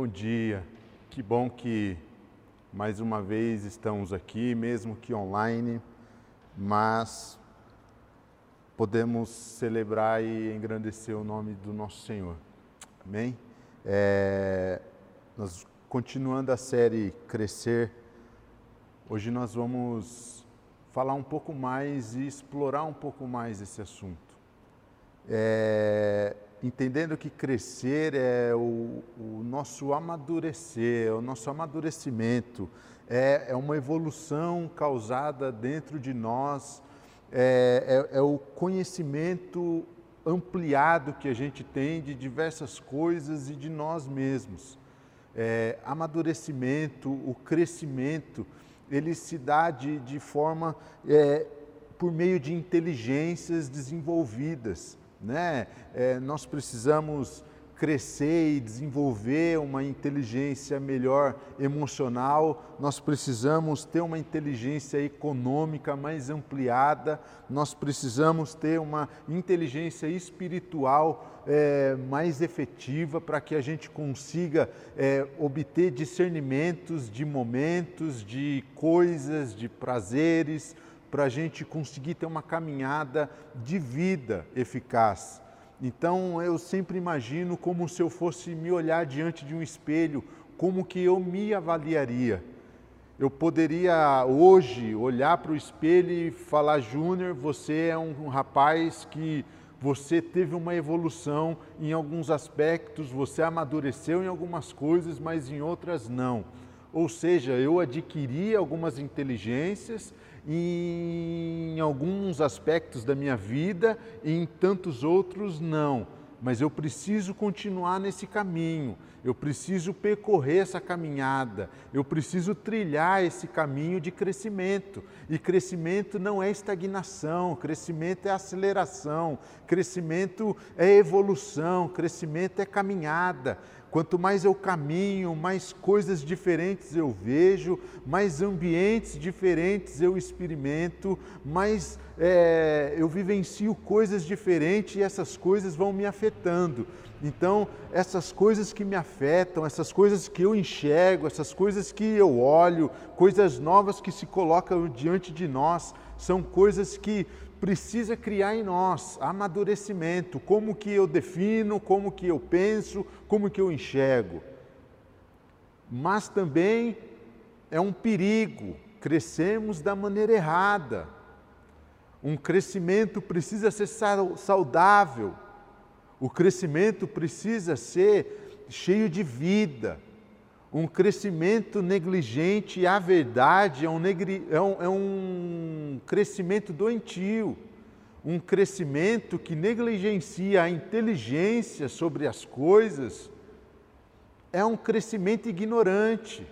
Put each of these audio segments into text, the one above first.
Bom dia, que bom que mais uma vez estamos aqui, mesmo que online, mas podemos celebrar e engrandecer o nome do nosso Senhor. Amém? É, nós continuando a série Crescer, hoje nós vamos falar um pouco mais e explorar um pouco mais esse assunto. É, entendendo que crescer é o, o, nosso amadurecer, é o nosso amadurecimento, é, é uma evolução causada dentro de nós, é, é, é o conhecimento ampliado que a gente tem de diversas coisas e de nós mesmos. É, amadurecimento, o crescimento, ele se dá de, de forma é, por meio de inteligências desenvolvidas né? É, nós precisamos crescer e desenvolver uma inteligência melhor emocional, nós precisamos ter uma inteligência econômica mais ampliada, nós precisamos ter uma inteligência espiritual é, mais efetiva para que a gente consiga é, obter discernimentos de momentos, de coisas, de prazeres para a gente conseguir ter uma caminhada de vida eficaz. Então eu sempre imagino como se eu fosse me olhar diante de um espelho, como que eu me avaliaria. Eu poderia hoje olhar para o espelho e falar, Júnior, você é um rapaz que você teve uma evolução em alguns aspectos, você amadureceu em algumas coisas, mas em outras não. Ou seja, eu adquiri algumas inteligências em alguns aspectos da minha vida e em tantos outros não. Mas eu preciso continuar nesse caminho, eu preciso percorrer essa caminhada, eu preciso trilhar esse caminho de crescimento. E crescimento não é estagnação, crescimento é aceleração, crescimento é evolução, crescimento é caminhada. Quanto mais eu caminho, mais coisas diferentes eu vejo, mais ambientes diferentes eu experimento, mais é, eu vivencio coisas diferentes e essas coisas vão me afetando. Então, essas coisas que me afetam, essas coisas que eu enxergo, essas coisas que eu olho, coisas novas que se colocam diante de nós, são coisas que precisa criar em nós amadurecimento, como que eu defino, como que eu penso, como que eu enxergo. Mas também é um perigo, crescemos da maneira errada. Um crescimento precisa ser saudável, o crescimento precisa ser cheio de vida. Um crescimento negligente, a verdade, é um, negri, é, um, é um crescimento doentio, um crescimento que negligencia a inteligência sobre as coisas, é um crescimento ignorante.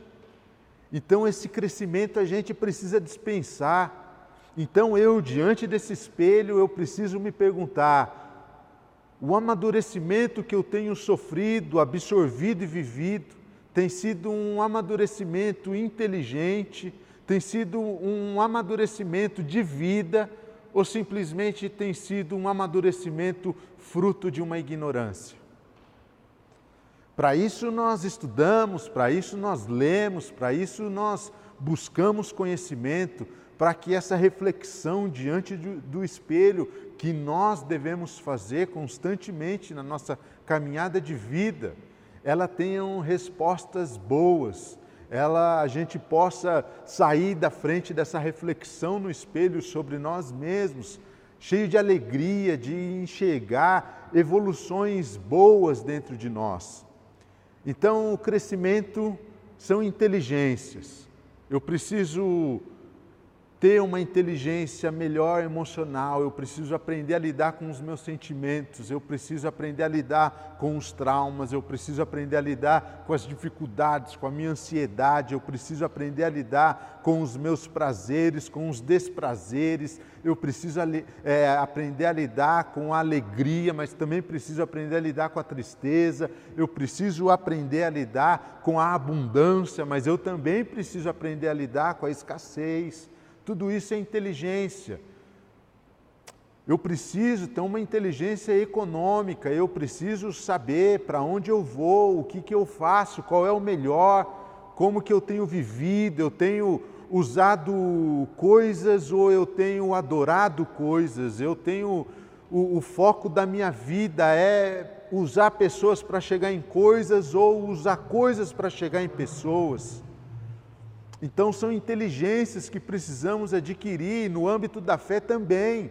Então, esse crescimento a gente precisa dispensar. Então, eu, diante desse espelho, eu preciso me perguntar: o amadurecimento que eu tenho sofrido, absorvido e vivido, tem sido um amadurecimento inteligente, tem sido um amadurecimento de vida ou simplesmente tem sido um amadurecimento fruto de uma ignorância? Para isso nós estudamos, para isso nós lemos, para isso nós buscamos conhecimento, para que essa reflexão diante do espelho que nós devemos fazer constantemente na nossa caminhada de vida, ela tenham respostas boas, ela a gente possa sair da frente dessa reflexão no espelho sobre nós mesmos, cheio de alegria, de enxergar evoluções boas dentro de nós. Então, o crescimento são inteligências. Eu preciso ter uma inteligência melhor emocional, eu preciso aprender a lidar com os meus sentimentos, eu preciso aprender a lidar com os traumas, eu preciso aprender a lidar com as dificuldades, com a minha ansiedade, eu preciso aprender a lidar com os meus prazeres, com os desprazeres, eu preciso é, aprender a lidar com a alegria, mas também preciso aprender a lidar com a tristeza, eu preciso aprender a lidar com a abundância, mas eu também preciso aprender a lidar com a escassez. Tudo isso é inteligência. Eu preciso ter uma inteligência econômica, eu preciso saber para onde eu vou, o que, que eu faço, qual é o melhor, como que eu tenho vivido, eu tenho usado coisas ou eu tenho adorado coisas, eu tenho o, o foco da minha vida é usar pessoas para chegar em coisas ou usar coisas para chegar em pessoas. Então são inteligências que precisamos adquirir no âmbito da fé também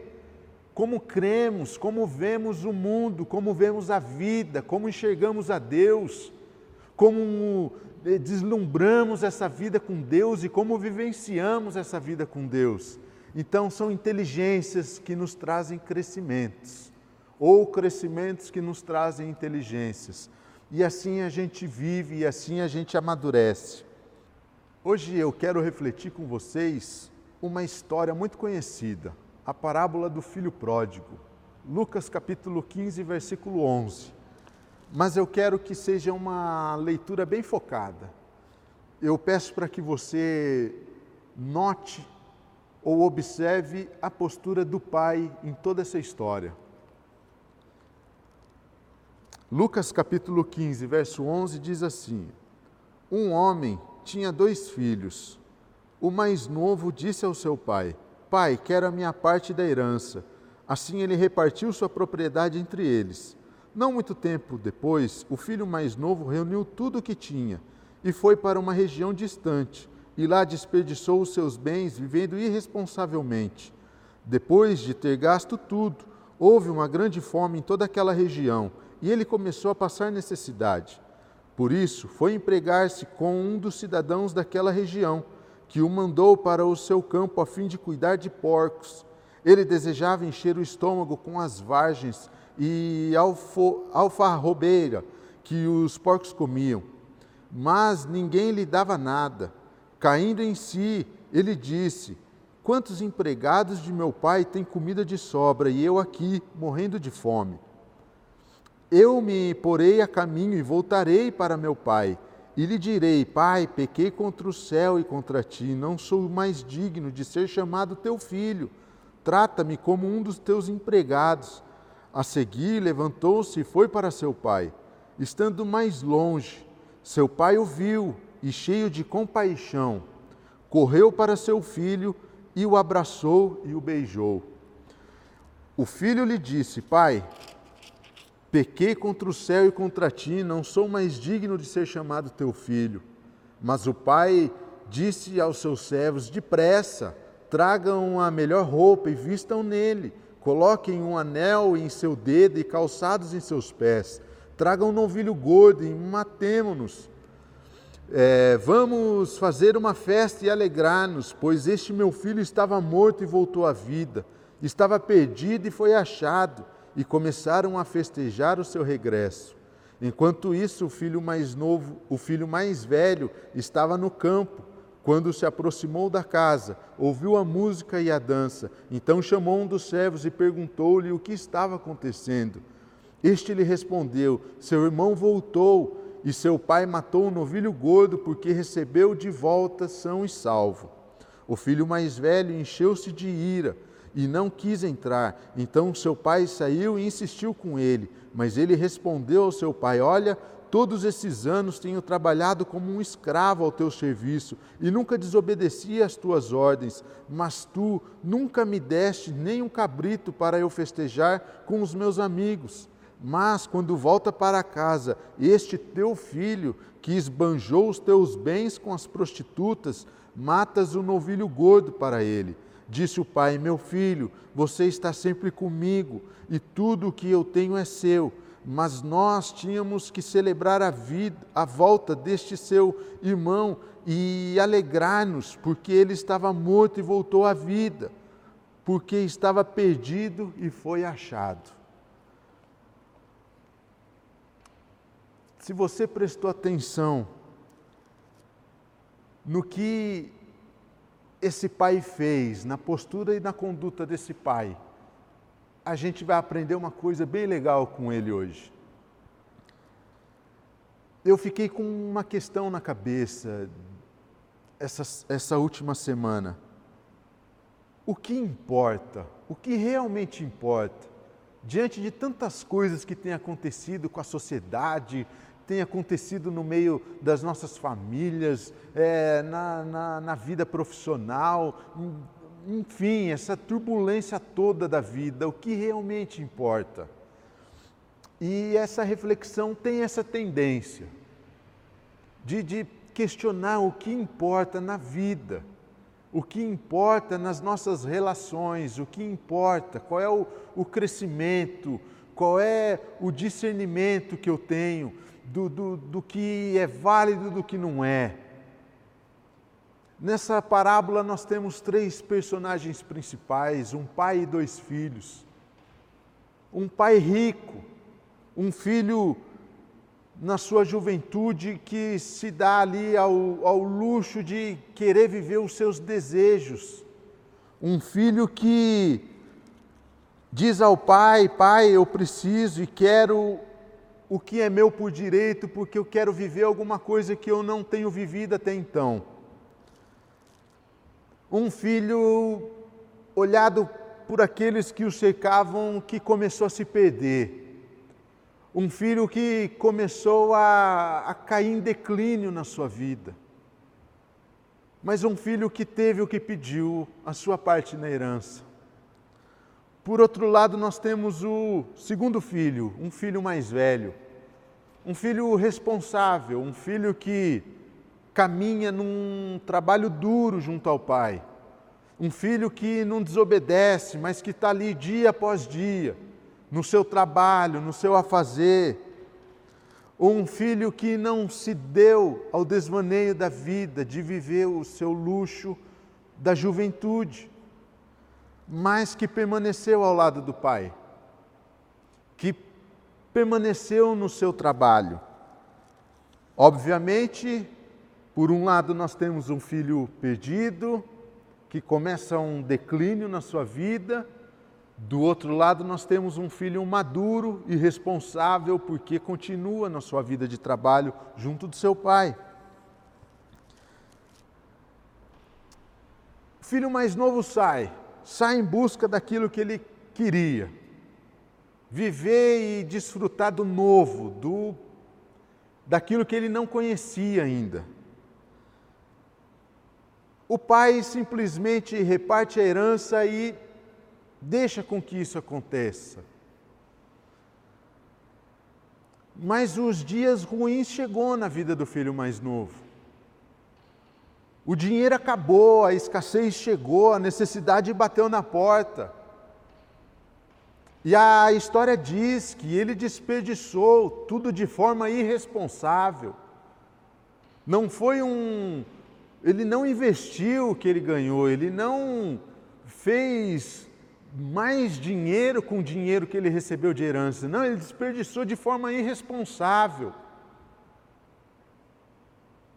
como cremos, como vemos o mundo, como vemos a vida, como enxergamos a Deus, como eh, deslumbramos essa vida com Deus e como vivenciamos essa vida com Deus. Então, são inteligências que nos trazem crescimentos, ou crescimentos que nos trazem inteligências. E assim a gente vive e assim a gente amadurece. Hoje eu quero refletir com vocês uma história muito conhecida a parábola do filho pródigo, Lucas capítulo 15, versículo 11. Mas eu quero que seja uma leitura bem focada. Eu peço para que você note ou observe a postura do pai em toda essa história. Lucas capítulo 15, verso 11 diz assim: Um homem tinha dois filhos. O mais novo disse ao seu pai: Pai, quero a minha parte da herança. Assim ele repartiu sua propriedade entre eles. Não muito tempo depois, o filho mais novo reuniu tudo o que tinha e foi para uma região distante, e lá desperdiçou os seus bens vivendo irresponsavelmente. Depois de ter gasto tudo, houve uma grande fome em toda aquela região e ele começou a passar necessidade. Por isso, foi empregar-se com um dos cidadãos daquela região que o mandou para o seu campo a fim de cuidar de porcos. Ele desejava encher o estômago com as vargens e alfarrobeira que os porcos comiam, mas ninguém lhe dava nada. Caindo em si, ele disse: Quantos empregados de meu pai têm comida de sobra e eu aqui morrendo de fome? Eu me porei a caminho e voltarei para meu pai e lhe direi: Pai, pequei contra o céu e contra ti, não sou mais digno de ser chamado teu filho. Trata-me como um dos teus empregados. A seguir, levantou-se e foi para seu pai. Estando mais longe, seu pai o viu e, cheio de compaixão, correu para seu filho e o abraçou e o beijou. O filho lhe disse: Pai, Pequei contra o céu e contra ti, não sou mais digno de ser chamado teu filho. Mas o pai disse aos seus servos: Depressa, tragam a melhor roupa e vistam nele. Coloquem um anel em seu dedo e calçados em seus pés. Tragam um novilho gordo e matemo-nos. É, vamos fazer uma festa e alegrar-nos, pois este meu filho estava morto e voltou à vida, estava perdido e foi achado e começaram a festejar o seu regresso. Enquanto isso, o filho mais novo, o filho mais velho, estava no campo. Quando se aproximou da casa, ouviu a música e a dança. Então chamou um dos servos e perguntou-lhe o que estava acontecendo. Este lhe respondeu: Seu irmão voltou e seu pai matou um novilho gordo porque recebeu de volta são e salvo. O filho mais velho encheu-se de ira e não quis entrar. Então seu pai saiu e insistiu com ele, mas ele respondeu ao seu pai: Olha, todos esses anos tenho trabalhado como um escravo ao teu serviço e nunca desobedeci às tuas ordens, mas tu nunca me deste nem um cabrito para eu festejar com os meus amigos. Mas quando volta para casa, este teu filho, que esbanjou os teus bens com as prostitutas, matas o um novilho gordo para ele. Disse o pai: Meu filho, você está sempre comigo e tudo o que eu tenho é seu. Mas nós tínhamos que celebrar a vida, a volta deste seu irmão e alegrar-nos, porque ele estava morto e voltou à vida, porque estava perdido e foi achado. Se você prestou atenção no que esse pai fez, na postura e na conduta desse pai, a gente vai aprender uma coisa bem legal com ele hoje. Eu fiquei com uma questão na cabeça essa, essa última semana. o que importa, o que realmente importa, diante de tantas coisas que têm acontecido com a sociedade, tem acontecido no meio das nossas famílias, é, na, na, na vida profissional, enfim, essa turbulência toda da vida, o que realmente importa. E essa reflexão tem essa tendência de, de questionar o que importa na vida, o que importa nas nossas relações, o que importa, qual é o, o crescimento, qual é o discernimento que eu tenho do, do, do que é válido do que não é. Nessa parábola nós temos três personagens principais: um pai e dois filhos. Um pai rico, um filho na sua juventude que se dá ali ao, ao luxo de querer viver os seus desejos. Um filho que diz ao pai: Pai, eu preciso e quero o que é meu por direito, porque eu quero viver alguma coisa que eu não tenho vivido até então. Um filho olhado por aqueles que o cercavam, que começou a se perder. Um filho que começou a, a cair em declínio na sua vida. Mas um filho que teve o que pediu, a sua parte na herança. Por outro lado, nós temos o segundo filho, um filho mais velho, um filho responsável, um filho que caminha num trabalho duro junto ao pai, um filho que não desobedece, mas que está ali dia após dia, no seu trabalho, no seu afazer, ou um filho que não se deu ao desvaneio da vida, de viver o seu luxo da juventude mas que permaneceu ao lado do Pai, que permaneceu no seu trabalho. Obviamente, por um lado, nós temos um filho perdido, que começa um declínio na sua vida, do outro lado, nós temos um filho maduro e responsável, porque continua na sua vida de trabalho junto do seu pai. O filho mais novo sai, sai em busca daquilo que ele queria. Viver e desfrutar do novo, do daquilo que ele não conhecia ainda. O pai simplesmente reparte a herança e deixa com que isso aconteça. Mas os dias ruins chegou na vida do filho mais novo. O dinheiro acabou, a escassez chegou, a necessidade bateu na porta. E a história diz que ele desperdiçou tudo de forma irresponsável. Não foi um. Ele não investiu o que ele ganhou, ele não fez mais dinheiro com o dinheiro que ele recebeu de herança. Não, ele desperdiçou de forma irresponsável.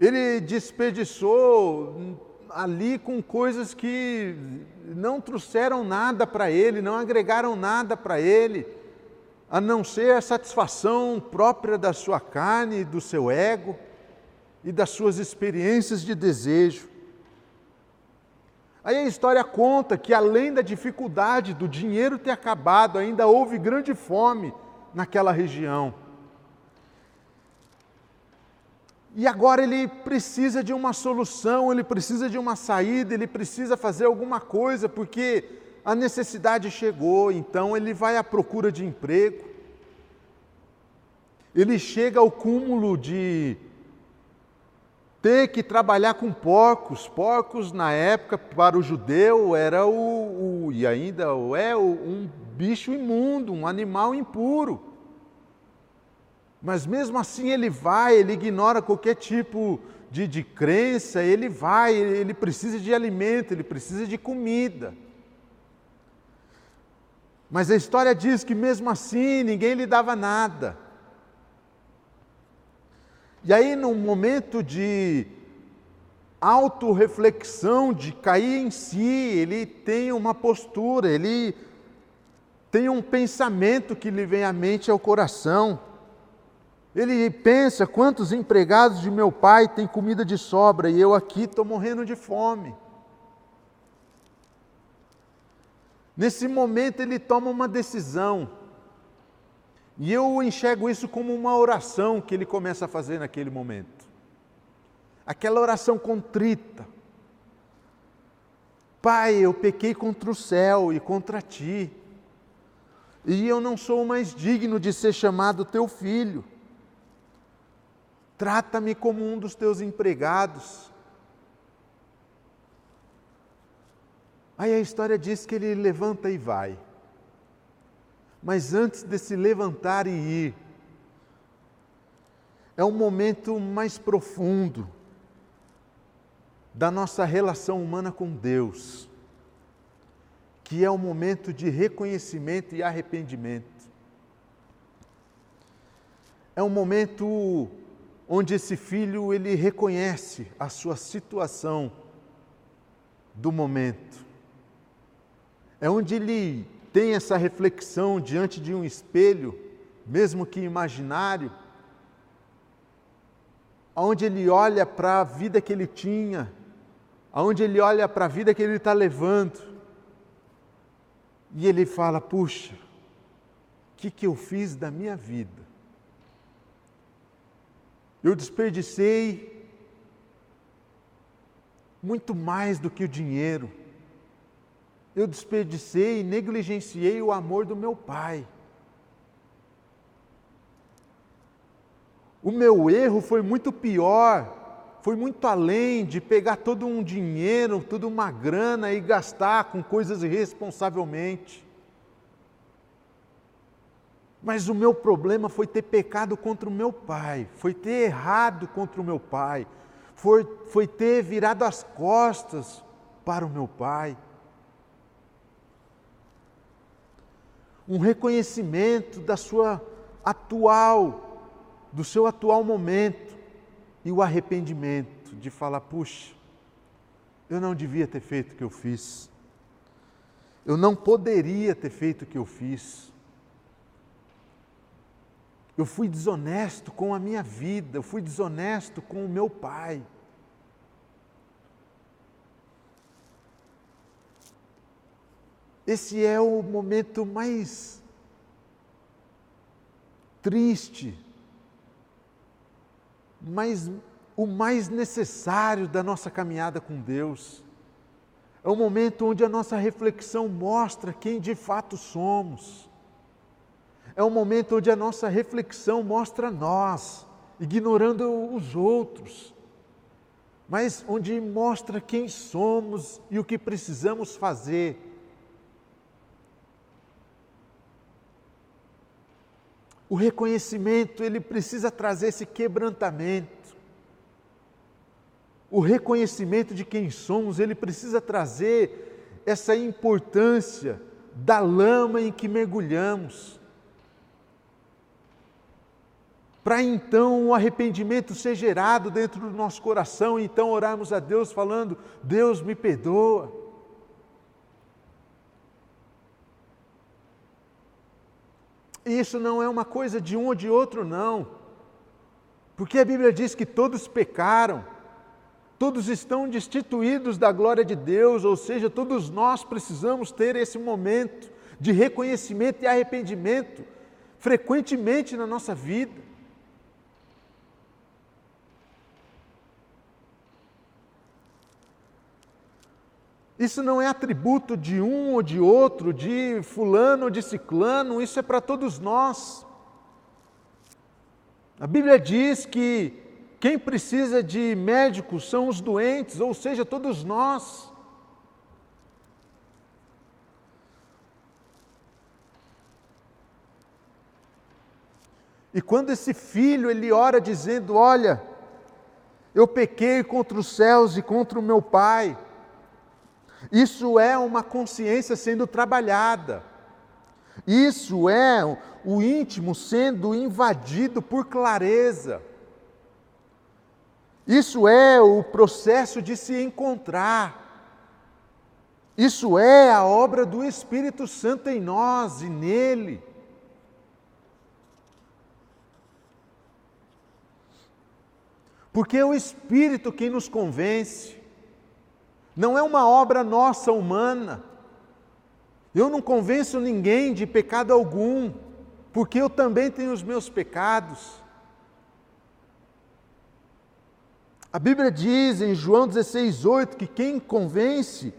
Ele desperdiçou ali com coisas que não trouxeram nada para ele, não agregaram nada para ele, a não ser a satisfação própria da sua carne, do seu ego e das suas experiências de desejo. Aí a história conta que, além da dificuldade do dinheiro ter acabado, ainda houve grande fome naquela região. E agora ele precisa de uma solução, ele precisa de uma saída, ele precisa fazer alguma coisa, porque a necessidade chegou, então ele vai à procura de emprego. Ele chega ao cúmulo de ter que trabalhar com porcos. Porcos, na época, para o judeu, era o, o e ainda é um bicho imundo, um animal impuro. Mas mesmo assim ele vai, ele ignora qualquer tipo de, de crença, ele vai, ele precisa de alimento, ele precisa de comida. Mas a história diz que mesmo assim ninguém lhe dava nada. E aí, num momento de autorreflexão, de cair em si, ele tem uma postura, ele tem um pensamento que lhe vem à mente ao coração. Ele pensa: quantos empregados de meu pai têm comida de sobra e eu aqui estou morrendo de fome. Nesse momento ele toma uma decisão. E eu enxergo isso como uma oração que ele começa a fazer naquele momento. Aquela oração contrita. Pai, eu pequei contra o céu e contra ti. E eu não sou mais digno de ser chamado teu filho. Trata-me como um dos teus empregados. Aí a história diz que ele levanta e vai. Mas antes de se levantar e ir, é um momento mais profundo da nossa relação humana com Deus, que é o um momento de reconhecimento e arrependimento. É um momento onde esse filho ele reconhece a sua situação do momento é onde ele tem essa reflexão diante de um espelho, mesmo que imaginário, onde ele olha para a vida que ele tinha, onde ele olha para a vida que ele está levando, e ele fala: puxa, o que, que eu fiz da minha vida? Eu desperdicei muito mais do que o dinheiro eu desperdicei e negligenciei o amor do meu pai. O meu erro foi muito pior, foi muito além de pegar todo um dinheiro, toda uma grana e gastar com coisas irresponsavelmente. Mas o meu problema foi ter pecado contra o meu pai, foi ter errado contra o meu pai, foi, foi ter virado as costas para o meu pai. um reconhecimento da sua atual, do seu atual momento e o arrependimento de falar: puxa, eu não devia ter feito o que eu fiz, eu não poderia ter feito o que eu fiz. Eu fui desonesto com a minha vida, eu fui desonesto com o meu pai. Esse é o momento mais triste, mas o mais necessário da nossa caminhada com Deus. É o momento onde a nossa reflexão mostra quem de fato somos. É o momento onde a nossa reflexão mostra nós, ignorando os outros, mas onde mostra quem somos e o que precisamos fazer O reconhecimento, ele precisa trazer esse quebrantamento. O reconhecimento de quem somos, ele precisa trazer essa importância da lama em que mergulhamos. Para então o arrependimento ser gerado dentro do nosso coração, e então orarmos a Deus falando: Deus me perdoa. Isso não é uma coisa de um ou de outro, não. Porque a Bíblia diz que todos pecaram, todos estão destituídos da glória de Deus, ou seja, todos nós precisamos ter esse momento de reconhecimento e arrependimento frequentemente na nossa vida. Isso não é atributo de um ou de outro, de fulano ou de ciclano, isso é para todos nós. A Bíblia diz que quem precisa de médicos são os doentes, ou seja, todos nós. E quando esse filho ele ora dizendo: "Olha, eu pequei contra os céus e contra o meu pai", isso é uma consciência sendo trabalhada. Isso é o íntimo sendo invadido por clareza. Isso é o processo de se encontrar. Isso é a obra do Espírito Santo em nós e nele. Porque é o Espírito quem nos convence não é uma obra nossa humana. Eu não convenço ninguém de pecado algum, porque eu também tenho os meus pecados. A Bíblia diz em João 16,8 que quem convence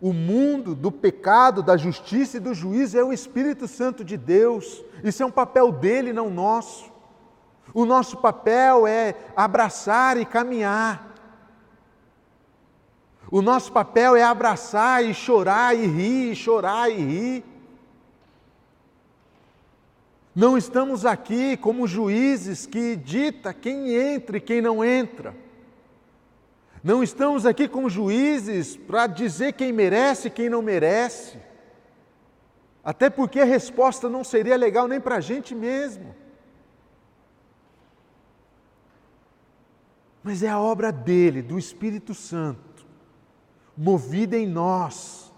o mundo do pecado, da justiça e do juízo é o Espírito Santo de Deus. Isso é um papel dele, não nosso. O nosso papel é abraçar e caminhar. O nosso papel é abraçar e chorar e rir, e chorar e rir. Não estamos aqui como juízes que dita quem entra e quem não entra. Não estamos aqui como juízes para dizer quem merece e quem não merece. Até porque a resposta não seria legal nem para a gente mesmo. Mas é a obra dele, do Espírito Santo, movida em nós,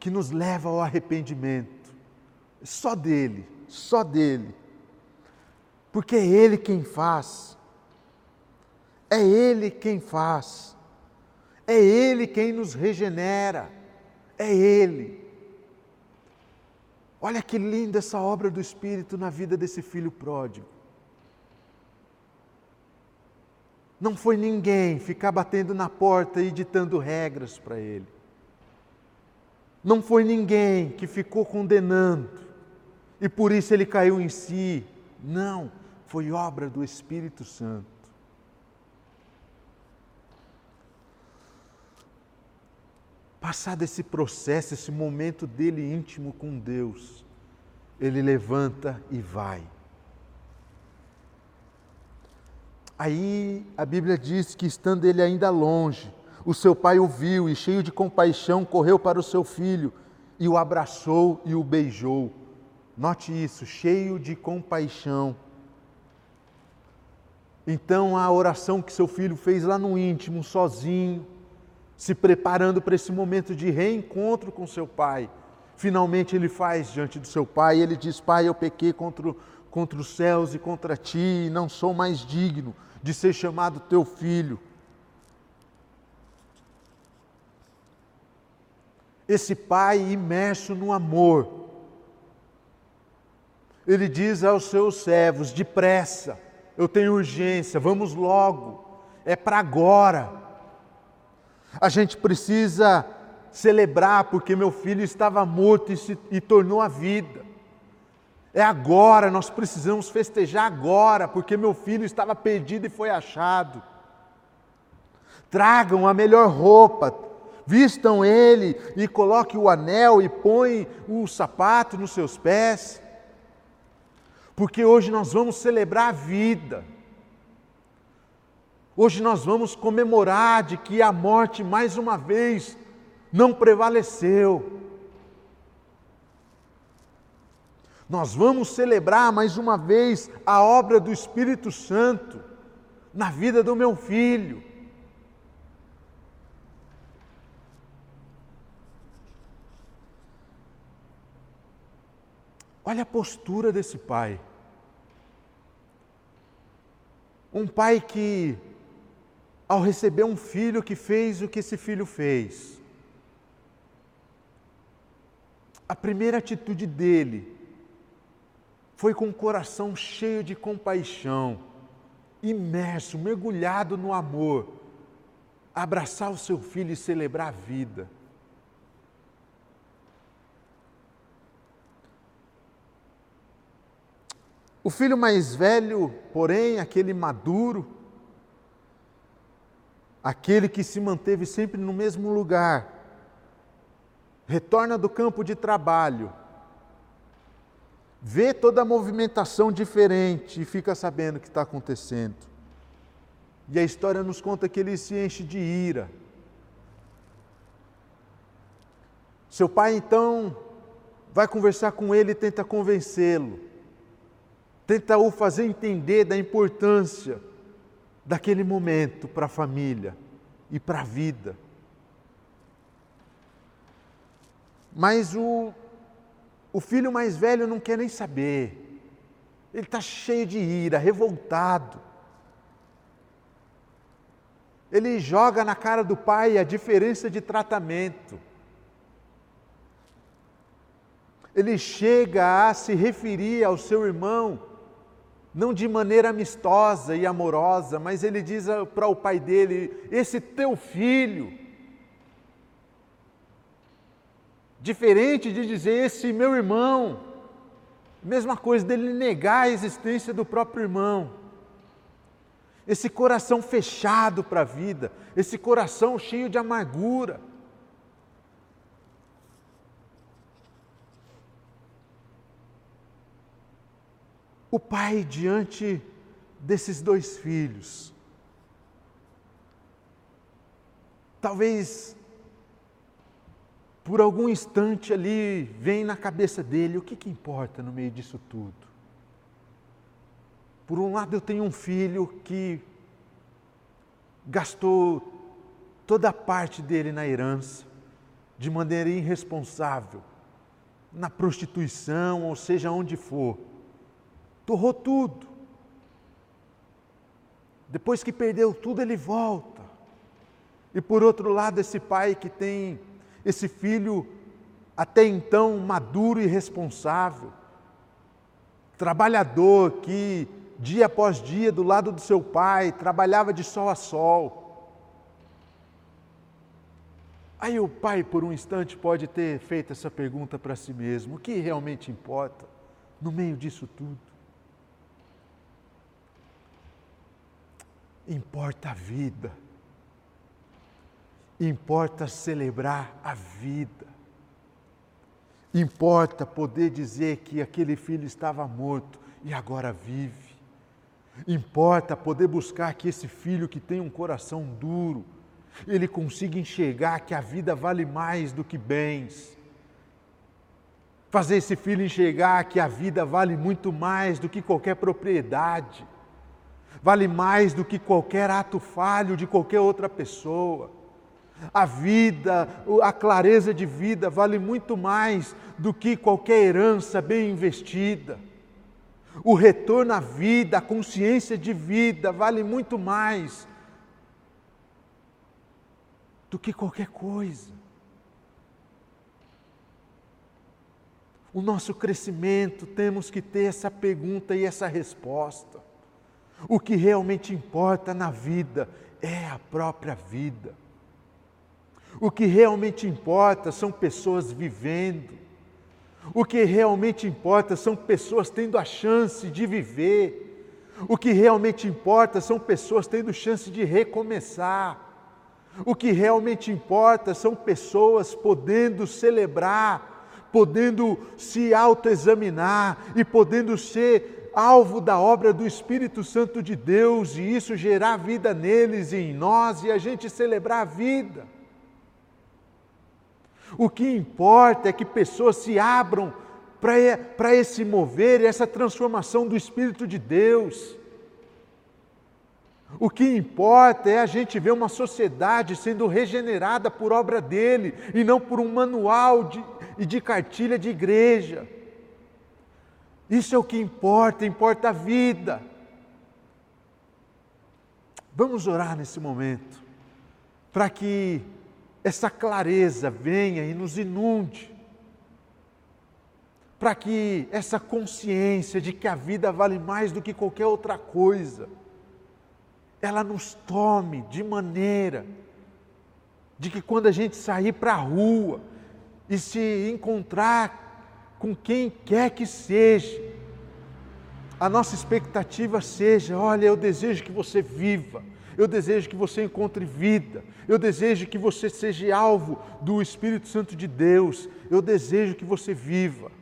que nos leva ao arrependimento. Só dele, só dele. Porque é ele quem faz. É Ele quem faz, é Ele quem nos regenera, é Ele. Olha que linda essa obra do Espírito na vida desse filho pródigo. Não foi ninguém ficar batendo na porta e ditando regras para ele. Não foi ninguém que ficou condenando e por isso ele caiu em si. Não, foi obra do Espírito Santo. Passado esse processo, esse momento dele íntimo com Deus, ele levanta e vai. Aí a Bíblia diz que, estando ele ainda longe, o seu pai o viu e, cheio de compaixão, correu para o seu filho e o abraçou e o beijou. Note isso, cheio de compaixão. Então a oração que seu filho fez lá no íntimo, sozinho, se preparando para esse momento de reencontro com seu pai. Finalmente ele faz diante do seu pai, ele diz: Pai, eu pequei contra, contra os céus e contra ti, e não sou mais digno de ser chamado teu filho. Esse pai imerso no amor, ele diz aos seus servos: depressa, eu tenho urgência, vamos logo, é para agora. A gente precisa celebrar porque meu filho estava morto e se e tornou a vida. É agora, nós precisamos festejar agora, porque meu filho estava perdido e foi achado. Tragam a melhor roupa, vistam ele e coloque o anel e põe o sapato nos seus pés. Porque hoje nós vamos celebrar a vida. Hoje nós vamos comemorar de que a morte mais uma vez não prevaleceu. Nós vamos celebrar mais uma vez a obra do Espírito Santo na vida do meu filho. Olha a postura desse pai. Um pai que ao receber um filho que fez o que esse filho fez. A primeira atitude dele foi com o coração cheio de compaixão, imerso, mergulhado no amor, abraçar o seu filho e celebrar a vida. O filho mais velho, porém, aquele maduro, aquele que se manteve sempre no mesmo lugar, retorna do campo de trabalho, vê toda a movimentação diferente e fica sabendo o que está acontecendo. E a história nos conta que ele se enche de ira. Seu pai então vai conversar com ele e tenta convencê-lo, tenta o fazer entender da importância daquele momento para a família e para a vida. Mas o, o filho mais velho não quer nem saber. Ele está cheio de ira, revoltado. Ele joga na cara do pai a diferença de tratamento. ele chega a se referir ao seu irmão, não de maneira amistosa e amorosa, mas ele diz para o pai dele: Esse teu filho. Diferente de dizer esse meu irmão, mesma coisa dele negar a existência do próprio irmão. Esse coração fechado para a vida, esse coração cheio de amargura. o pai diante desses dois filhos. Talvez por algum instante ali vem na cabeça dele o que, que importa no meio disso tudo. Por um lado, eu tenho um filho que gastou toda a parte dele na herança, de maneira irresponsável, na prostituição, ou seja, onde for torrou tudo. Depois que perdeu tudo, ele volta. E por outro lado, esse pai que tem esse filho até então maduro e responsável, trabalhador que dia após dia do lado do seu pai trabalhava de sol a sol. Aí o pai, por um instante, pode ter feito essa pergunta para si mesmo: o que realmente importa no meio disso tudo? importa a vida, importa celebrar a vida, importa poder dizer que aquele filho estava morto e agora vive, importa poder buscar que esse filho que tem um coração duro, ele consiga enxergar que a vida vale mais do que bens. Fazer esse filho enxergar que a vida vale muito mais do que qualquer propriedade vale mais do que qualquer ato falho de qualquer outra pessoa. A vida, a clareza de vida vale muito mais do que qualquer herança bem investida. O retorno à vida, a consciência de vida vale muito mais do que qualquer coisa. O nosso crescimento, temos que ter essa pergunta e essa resposta. O que realmente importa na vida é a própria vida. O que realmente importa são pessoas vivendo. O que realmente importa são pessoas tendo a chance de viver. O que realmente importa são pessoas tendo chance de recomeçar. O que realmente importa são pessoas podendo celebrar, podendo se autoexaminar e podendo ser alvo da obra do Espírito Santo de Deus e isso gerar vida neles e em nós e a gente celebrar a vida. O que importa é que pessoas se abram para esse mover essa transformação do Espírito de Deus. O que importa é a gente ver uma sociedade sendo regenerada por obra dele e não por um manual de, e de cartilha de igreja. Isso é o que importa, importa a vida. Vamos orar nesse momento, para que essa clareza venha e nos inunde, para que essa consciência de que a vida vale mais do que qualquer outra coisa, ela nos tome de maneira de que quando a gente sair para a rua e se encontrar com quem quer que seja, a nossa expectativa seja: olha, eu desejo que você viva, eu desejo que você encontre vida, eu desejo que você seja alvo do Espírito Santo de Deus, eu desejo que você viva.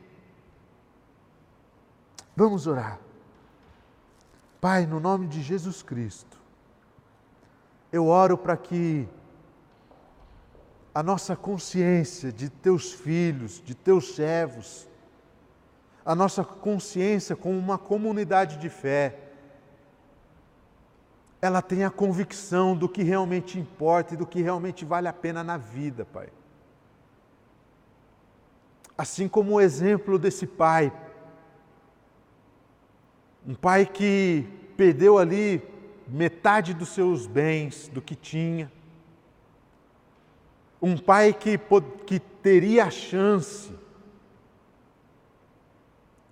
Vamos orar. Pai, no nome de Jesus Cristo, eu oro para que a nossa consciência de teus filhos, de teus servos, a nossa consciência como uma comunidade de fé, ela tem a convicção do que realmente importa e do que realmente vale a pena na vida, Pai. Assim como o exemplo desse pai, um pai que perdeu ali metade dos seus bens, do que tinha, um pai que, que teria a chance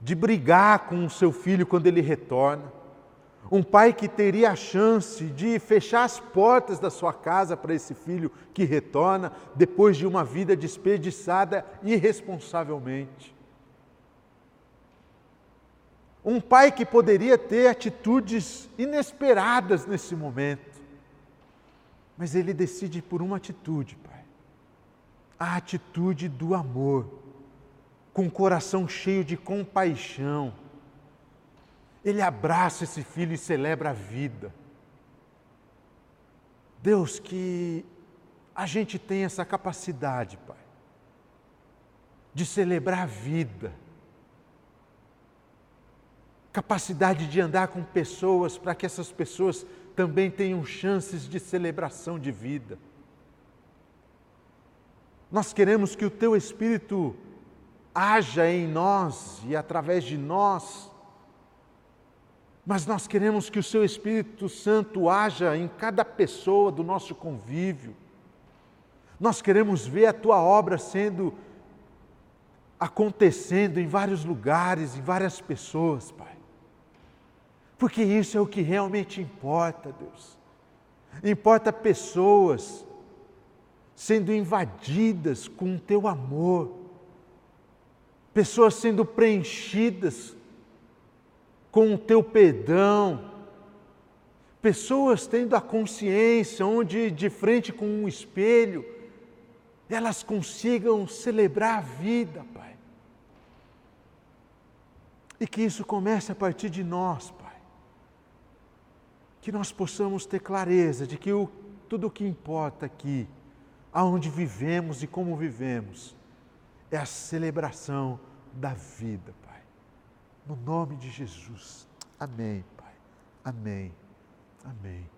de brigar com o seu filho quando ele retorna. Um pai que teria a chance de fechar as portas da sua casa para esse filho que retorna depois de uma vida desperdiçada irresponsavelmente. Um pai que poderia ter atitudes inesperadas nesse momento. Mas ele decide por uma atitude, pai. A atitude do amor, com o coração cheio de compaixão ele abraça esse filho e celebra a vida. Deus, que a gente tem essa capacidade, Pai, de celebrar a vida, capacidade de andar com pessoas para que essas pessoas também tenham chances de celebração de vida. Nós queremos que o Teu Espírito haja em nós e através de nós mas nós queremos que o Seu Espírito Santo haja em cada pessoa do nosso convívio. Nós queremos ver a Tua obra sendo acontecendo em vários lugares, em várias pessoas, Pai. Porque isso é o que realmente importa, Deus. Importa pessoas sendo invadidas com o Teu amor, pessoas sendo preenchidas com o teu perdão. Pessoas tendo a consciência onde, de frente com um espelho, elas consigam celebrar a vida, Pai. E que isso comece a partir de nós, Pai. Que nós possamos ter clareza de que o, tudo o que importa aqui, aonde vivemos e como vivemos, é a celebração da vida, Pai. No nome de Jesus. Amém, Pai. Amém. Amém.